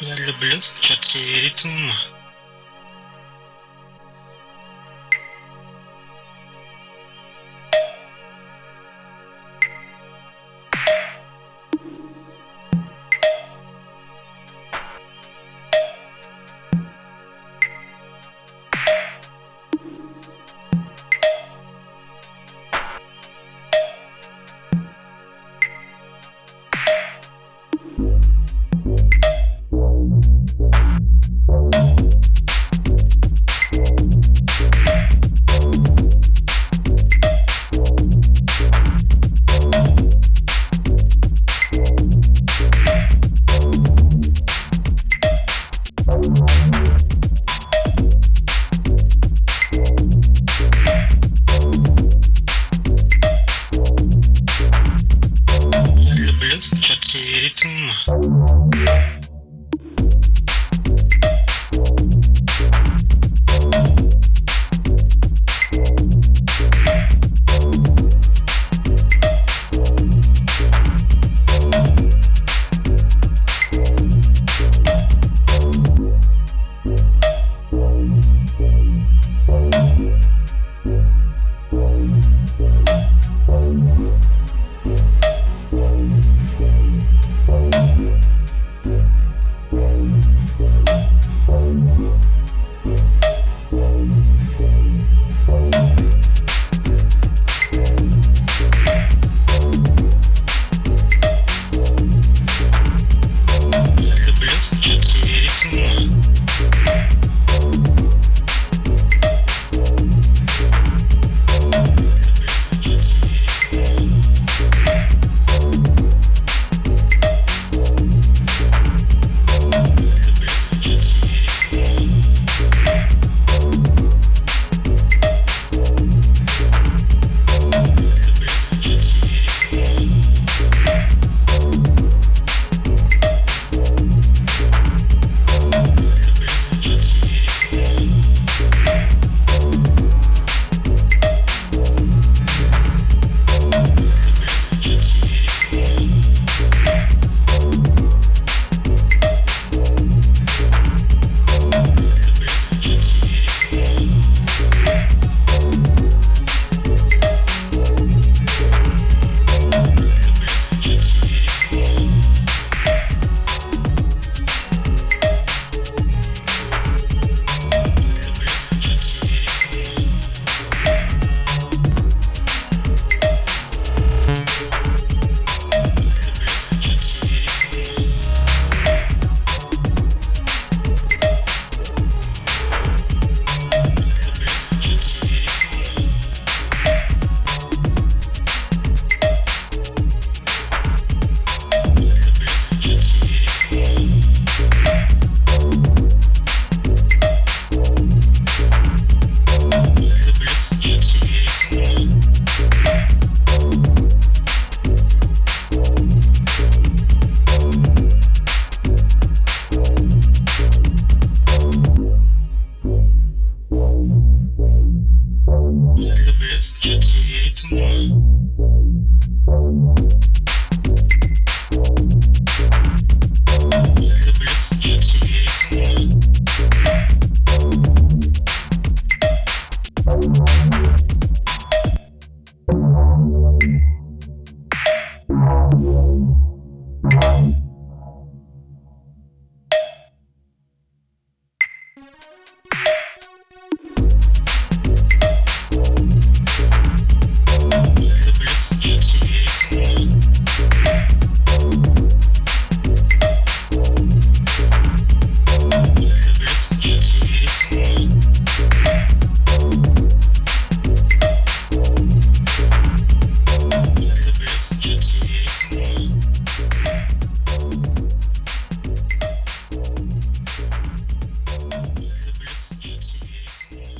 Я люблю четкий ритм. Люблю четкий ритм.